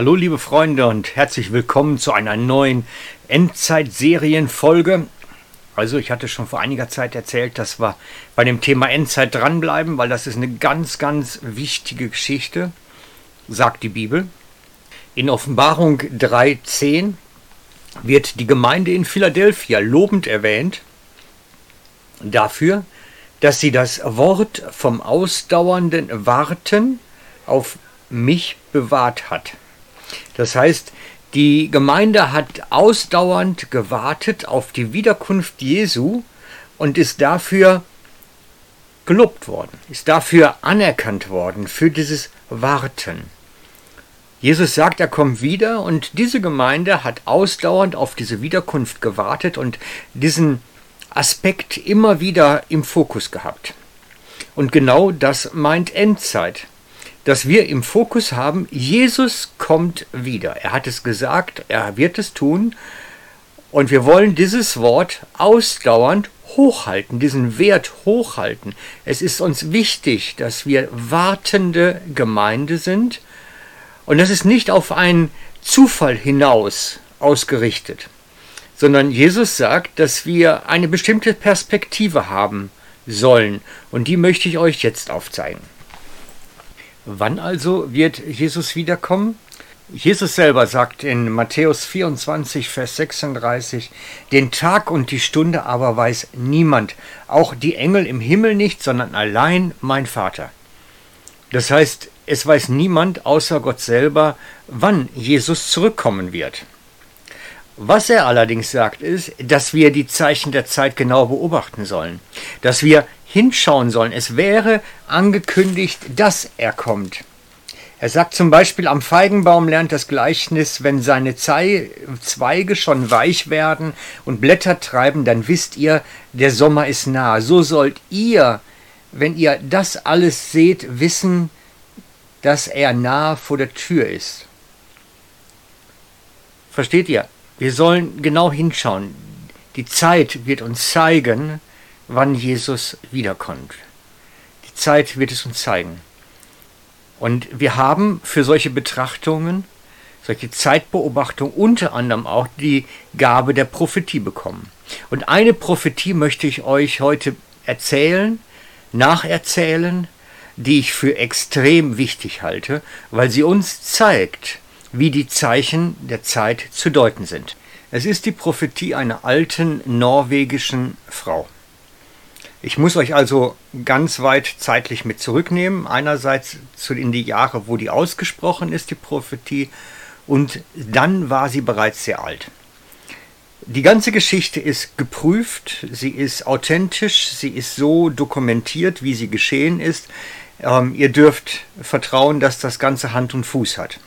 Hallo liebe Freunde und herzlich willkommen zu einer neuen Endzeit-Serienfolge. Also ich hatte schon vor einiger Zeit erzählt, dass wir bei dem Thema Endzeit dranbleiben, weil das ist eine ganz, ganz wichtige Geschichte, sagt die Bibel. In Offenbarung 3.10 wird die Gemeinde in Philadelphia lobend erwähnt dafür, dass sie das Wort vom ausdauernden Warten auf mich bewahrt hat. Das heißt, die Gemeinde hat ausdauernd gewartet auf die Wiederkunft Jesu und ist dafür gelobt worden, ist dafür anerkannt worden, für dieses Warten. Jesus sagt, er kommt wieder und diese Gemeinde hat ausdauernd auf diese Wiederkunft gewartet und diesen Aspekt immer wieder im Fokus gehabt. Und genau das meint Endzeit dass wir im Fokus haben, Jesus kommt wieder. Er hat es gesagt, er wird es tun. Und wir wollen dieses Wort ausdauernd hochhalten, diesen Wert hochhalten. Es ist uns wichtig, dass wir wartende Gemeinde sind. Und das ist nicht auf einen Zufall hinaus ausgerichtet, sondern Jesus sagt, dass wir eine bestimmte Perspektive haben sollen. Und die möchte ich euch jetzt aufzeigen. Wann also wird Jesus wiederkommen? Jesus selber sagt in Matthäus 24, Vers 36, den Tag und die Stunde aber weiß niemand, auch die Engel im Himmel nicht, sondern allein mein Vater. Das heißt, es weiß niemand außer Gott selber, wann Jesus zurückkommen wird. Was er allerdings sagt, ist, dass wir die Zeichen der Zeit genau beobachten sollen, dass wir hinschauen sollen. Es wäre angekündigt, dass er kommt. Er sagt zum Beispiel, am Feigenbaum lernt das Gleichnis, wenn seine Zweige schon weich werden und Blätter treiben, dann wisst ihr, der Sommer ist nah. So sollt ihr, wenn ihr das alles seht, wissen, dass er nahe vor der Tür ist. Versteht ihr? Wir sollen genau hinschauen. Die Zeit wird uns zeigen, wann Jesus wiederkommt. Die Zeit wird es uns zeigen. Und wir haben für solche Betrachtungen, solche Zeitbeobachtung unter anderem auch die Gabe der Prophetie bekommen. Und eine Prophetie möchte ich euch heute erzählen, nacherzählen, die ich für extrem wichtig halte, weil sie uns zeigt, wie die Zeichen der Zeit zu deuten sind. Es ist die Prophetie einer alten norwegischen Frau. Ich muss euch also ganz weit zeitlich mit zurücknehmen. Einerseits in die Jahre, wo die ausgesprochen ist, die Prophetie, und dann war sie bereits sehr alt. Die ganze Geschichte ist geprüft, sie ist authentisch, sie ist so dokumentiert, wie sie geschehen ist. Ähm, ihr dürft vertrauen, dass das Ganze Hand und Fuß hat.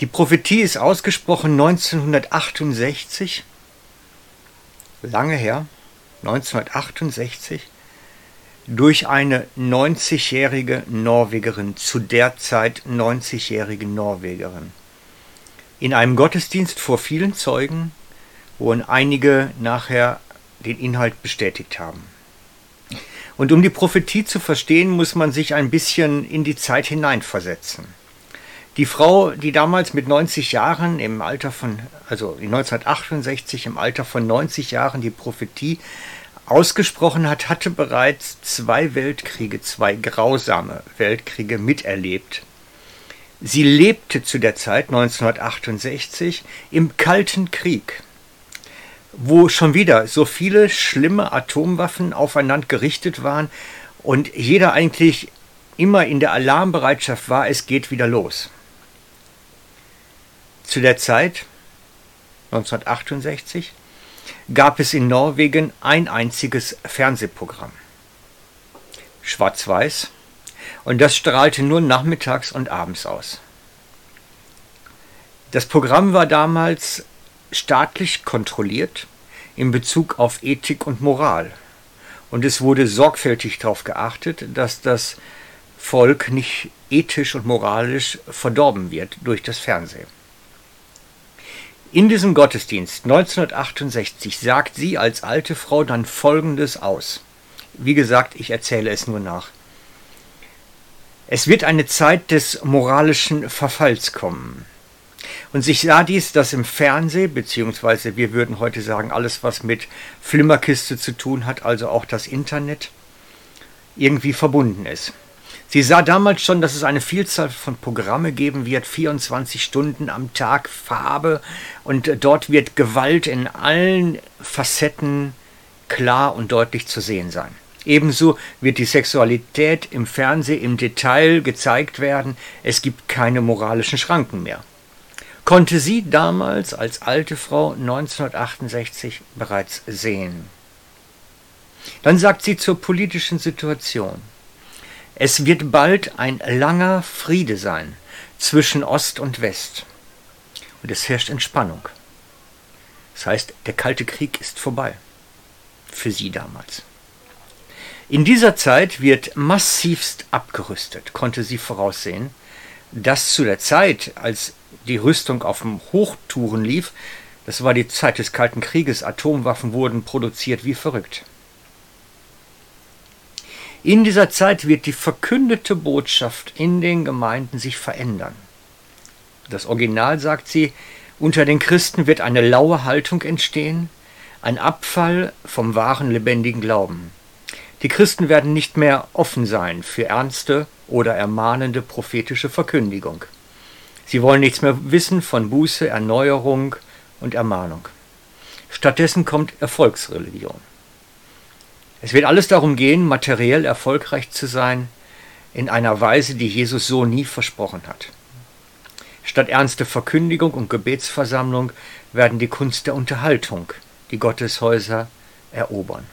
Die Prophetie ist ausgesprochen 1968, lange her. 1968 durch eine 90-jährige Norwegerin, zu der Zeit 90-jährige Norwegerin. In einem Gottesdienst vor vielen Zeugen, wo einige nachher den Inhalt bestätigt haben. Und um die Prophetie zu verstehen, muss man sich ein bisschen in die Zeit hineinversetzen. Die Frau, die damals mit 90 Jahren im Alter von, also 1968 im Alter von 90 Jahren die Prophetie ausgesprochen hat, hatte bereits zwei Weltkriege, zwei grausame Weltkriege miterlebt. Sie lebte zu der Zeit 1968 im Kalten Krieg, wo schon wieder so viele schlimme Atomwaffen aufeinander gerichtet waren und jeder eigentlich immer in der Alarmbereitschaft war, es geht wieder los. Zu der Zeit 1968 gab es in Norwegen ein einziges Fernsehprogramm. Schwarz-Weiß. Und das strahlte nur nachmittags und abends aus. Das Programm war damals staatlich kontrolliert in Bezug auf Ethik und Moral. Und es wurde sorgfältig darauf geachtet, dass das Volk nicht ethisch und moralisch verdorben wird durch das Fernsehen. In diesem Gottesdienst 1968 sagt sie als alte Frau dann Folgendes aus. Wie gesagt, ich erzähle es nur nach. Es wird eine Zeit des moralischen Verfalls kommen. Und sich sah dies, dass im Fernsehen, beziehungsweise wir würden heute sagen, alles, was mit Flimmerkiste zu tun hat, also auch das Internet, irgendwie verbunden ist. Sie sah damals schon, dass es eine Vielzahl von Programme geben wird, 24 Stunden am Tag Farbe und dort wird Gewalt in allen Facetten klar und deutlich zu sehen sein. Ebenso wird die Sexualität im Fernsehen im Detail gezeigt werden. Es gibt keine moralischen Schranken mehr. Konnte sie damals als alte Frau 1968 bereits sehen. Dann sagt sie zur politischen Situation. Es wird bald ein langer Friede sein zwischen Ost und West. Und es herrscht Entspannung. Das heißt, der Kalte Krieg ist vorbei. Für sie damals. In dieser Zeit wird massivst abgerüstet, konnte sie voraussehen, dass zu der Zeit, als die Rüstung auf dem Hochtouren lief, das war die Zeit des Kalten Krieges, Atomwaffen wurden produziert wie verrückt. In dieser Zeit wird die verkündete Botschaft in den Gemeinden sich verändern. Das Original sagt sie, unter den Christen wird eine laue Haltung entstehen, ein Abfall vom wahren lebendigen Glauben. Die Christen werden nicht mehr offen sein für ernste oder ermahnende prophetische Verkündigung. Sie wollen nichts mehr wissen von Buße, Erneuerung und Ermahnung. Stattdessen kommt Erfolgsreligion. Es wird alles darum gehen, materiell erfolgreich zu sein, in einer Weise, die Jesus so nie versprochen hat. Statt ernste Verkündigung und Gebetsversammlung werden die Kunst der Unterhaltung die Gotteshäuser erobern.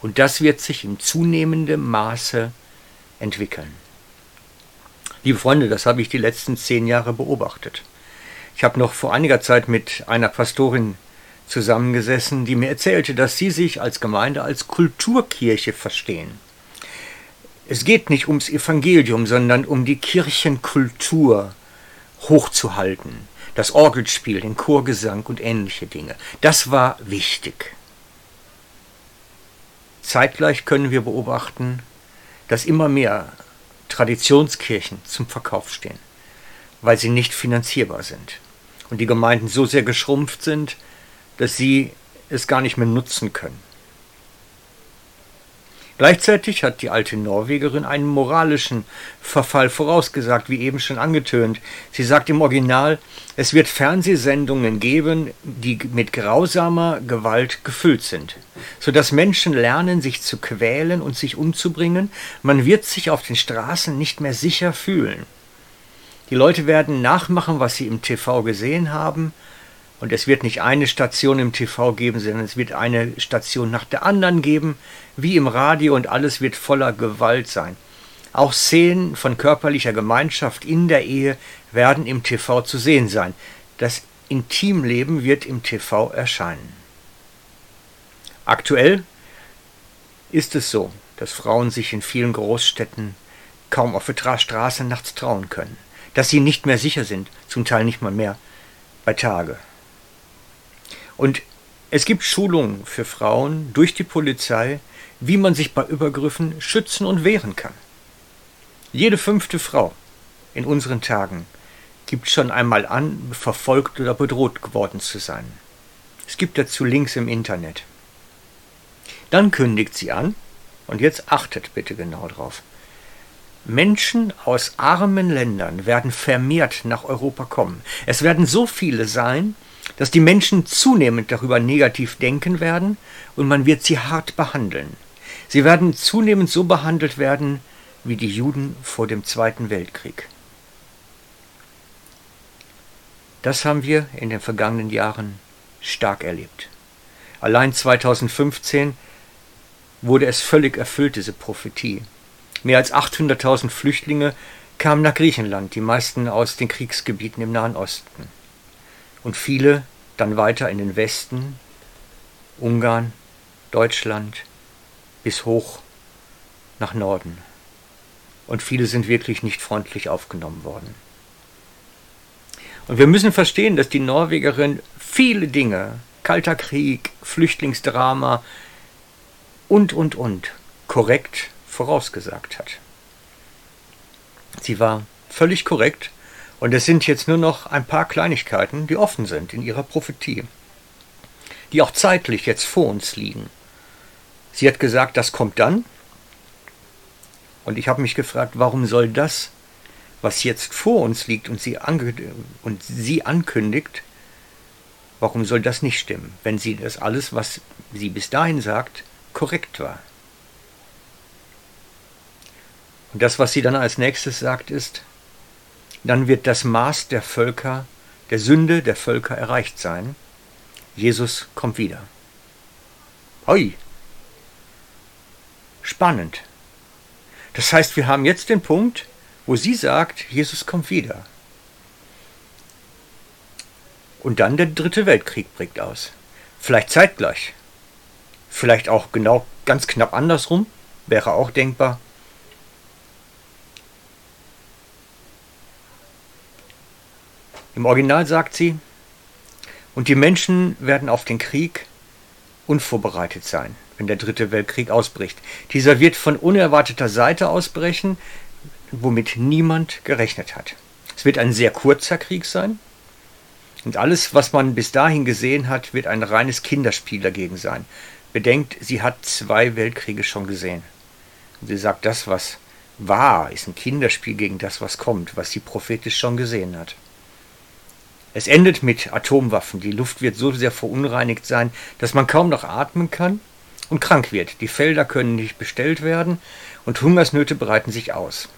Und das wird sich in zunehmendem Maße entwickeln. Liebe Freunde, das habe ich die letzten zehn Jahre beobachtet. Ich habe noch vor einiger Zeit mit einer Pastorin zusammengesessen, die mir erzählte, dass sie sich als Gemeinde als Kulturkirche verstehen. Es geht nicht ums Evangelium, sondern um die Kirchenkultur hochzuhalten, das Orgelspiel, den Chorgesang und ähnliche Dinge. Das war wichtig. Zeitgleich können wir beobachten, dass immer mehr Traditionskirchen zum Verkauf stehen, weil sie nicht finanzierbar sind und die Gemeinden so sehr geschrumpft sind, dass sie es gar nicht mehr nutzen können. Gleichzeitig hat die alte Norwegerin einen moralischen Verfall vorausgesagt, wie eben schon angetönt. Sie sagt im Original, es wird Fernsehsendungen geben, die mit grausamer Gewalt gefüllt sind, sodass Menschen lernen, sich zu quälen und sich umzubringen. Man wird sich auf den Straßen nicht mehr sicher fühlen. Die Leute werden nachmachen, was sie im TV gesehen haben, und es wird nicht eine Station im TV geben, sondern es wird eine Station nach der anderen geben, wie im Radio, und alles wird voller Gewalt sein. Auch Szenen von körperlicher Gemeinschaft in der Ehe werden im TV zu sehen sein. Das Intimleben wird im TV erscheinen. Aktuell ist es so, dass Frauen sich in vielen Großstädten kaum auf der Straße nachts trauen können, dass sie nicht mehr sicher sind, zum Teil nicht mal mehr bei Tage. Und es gibt Schulungen für Frauen durch die Polizei, wie man sich bei Übergriffen schützen und wehren kann. Jede fünfte Frau in unseren Tagen gibt schon einmal an, verfolgt oder bedroht geworden zu sein. Es gibt dazu Links im Internet. Dann kündigt sie an, und jetzt achtet bitte genau drauf. Menschen aus armen Ländern werden vermehrt nach Europa kommen. Es werden so viele sein, dass die Menschen zunehmend darüber negativ denken werden und man wird sie hart behandeln. Sie werden zunehmend so behandelt werden wie die Juden vor dem Zweiten Weltkrieg. Das haben wir in den vergangenen Jahren stark erlebt. Allein 2015 wurde es völlig erfüllt, diese Prophetie. Mehr als 800.000 Flüchtlinge kamen nach Griechenland, die meisten aus den Kriegsgebieten im Nahen Osten und viele dann weiter in den Westen, Ungarn, Deutschland bis hoch nach Norden. Und viele sind wirklich nicht freundlich aufgenommen worden. Und wir müssen verstehen, dass die Norwegerin viele Dinge, Kalter Krieg, Flüchtlingsdrama und, und, und, korrekt vorausgesagt hat. Sie war völlig korrekt und es sind jetzt nur noch ein paar Kleinigkeiten, die offen sind in ihrer Prophetie, die auch zeitlich jetzt vor uns liegen. Sie hat gesagt, das kommt dann. Und ich habe mich gefragt, warum soll das, was jetzt vor uns liegt und sie, und sie ankündigt, warum soll das nicht stimmen, wenn sie das alles, was sie bis dahin sagt, korrekt war? Und das, was sie dann als nächstes sagt, ist, dann wird das Maß der Völker, der Sünde der Völker erreicht sein. Jesus kommt wieder. Hoi! Spannend. Das heißt, wir haben jetzt den Punkt, wo sie sagt, Jesus kommt wieder. Und dann der dritte Weltkrieg bricht aus. Vielleicht zeitgleich. Vielleicht auch genau ganz knapp andersrum. Wäre auch denkbar. Im Original sagt sie, und die Menschen werden auf den Krieg unvorbereitet sein, wenn der dritte Weltkrieg ausbricht. Dieser wird von unerwarteter Seite ausbrechen, womit niemand gerechnet hat. Es wird ein sehr kurzer Krieg sein. Und alles, was man bis dahin gesehen hat, wird ein reines Kinderspiel dagegen sein. Bedenkt, sie hat zwei Weltkriege schon gesehen. Und sie sagt, das, was war, ist ein Kinderspiel gegen das, was kommt, was sie prophetisch schon gesehen hat. Es endet mit Atomwaffen. Die Luft wird so sehr verunreinigt sein, dass man kaum noch atmen kann und krank wird. Die Felder können nicht bestellt werden und Hungersnöte breiten sich aus.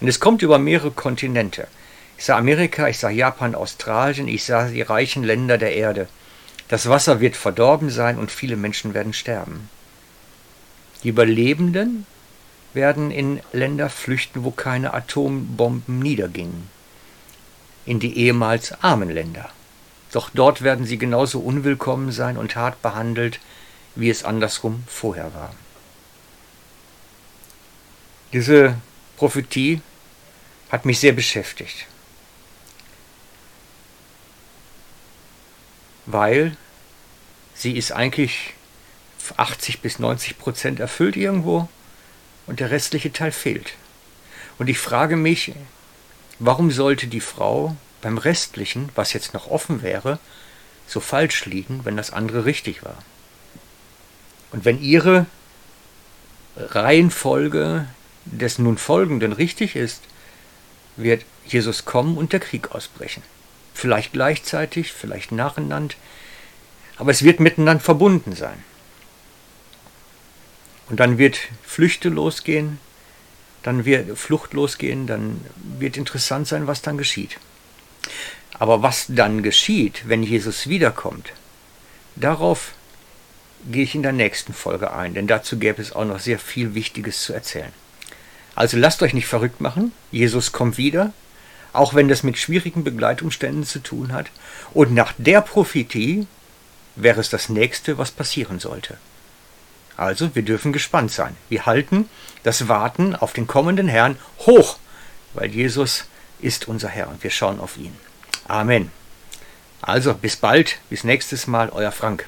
Und es kommt über mehrere Kontinente. Ich sah Amerika, ich sah Japan, Australien, ich sah die reichen Länder der Erde. Das Wasser wird verdorben sein und viele Menschen werden sterben. Die Überlebenden werden in Länder flüchten, wo keine Atombomben niedergingen in die ehemals armen Länder. Doch dort werden sie genauso unwillkommen sein und hart behandelt, wie es andersrum vorher war. Diese Prophetie hat mich sehr beschäftigt, weil sie ist eigentlich 80 bis 90 Prozent erfüllt irgendwo und der restliche Teil fehlt. Und ich frage mich, Warum sollte die Frau beim Restlichen, was jetzt noch offen wäre, so falsch liegen, wenn das andere richtig war? Und wenn ihre Reihenfolge des nun Folgenden richtig ist, wird Jesus kommen und der Krieg ausbrechen. Vielleicht gleichzeitig, vielleicht nacheinander, aber es wird miteinander verbunden sein. Und dann wird Flüchte losgehen, dann wird Flucht losgehen, dann wird interessant sein, was dann geschieht. Aber was dann geschieht, wenn Jesus wiederkommt, darauf gehe ich in der nächsten Folge ein, denn dazu gäbe es auch noch sehr viel Wichtiges zu erzählen. Also lasst euch nicht verrückt machen, Jesus kommt wieder, auch wenn das mit schwierigen Begleitumständen zu tun hat, und nach der Prophetie wäre es das nächste, was passieren sollte. Also, wir dürfen gespannt sein. Wir halten das Warten auf den kommenden Herrn hoch, weil Jesus ist unser Herr und wir schauen auf ihn. Amen. Also, bis bald, bis nächstes Mal, euer Frank.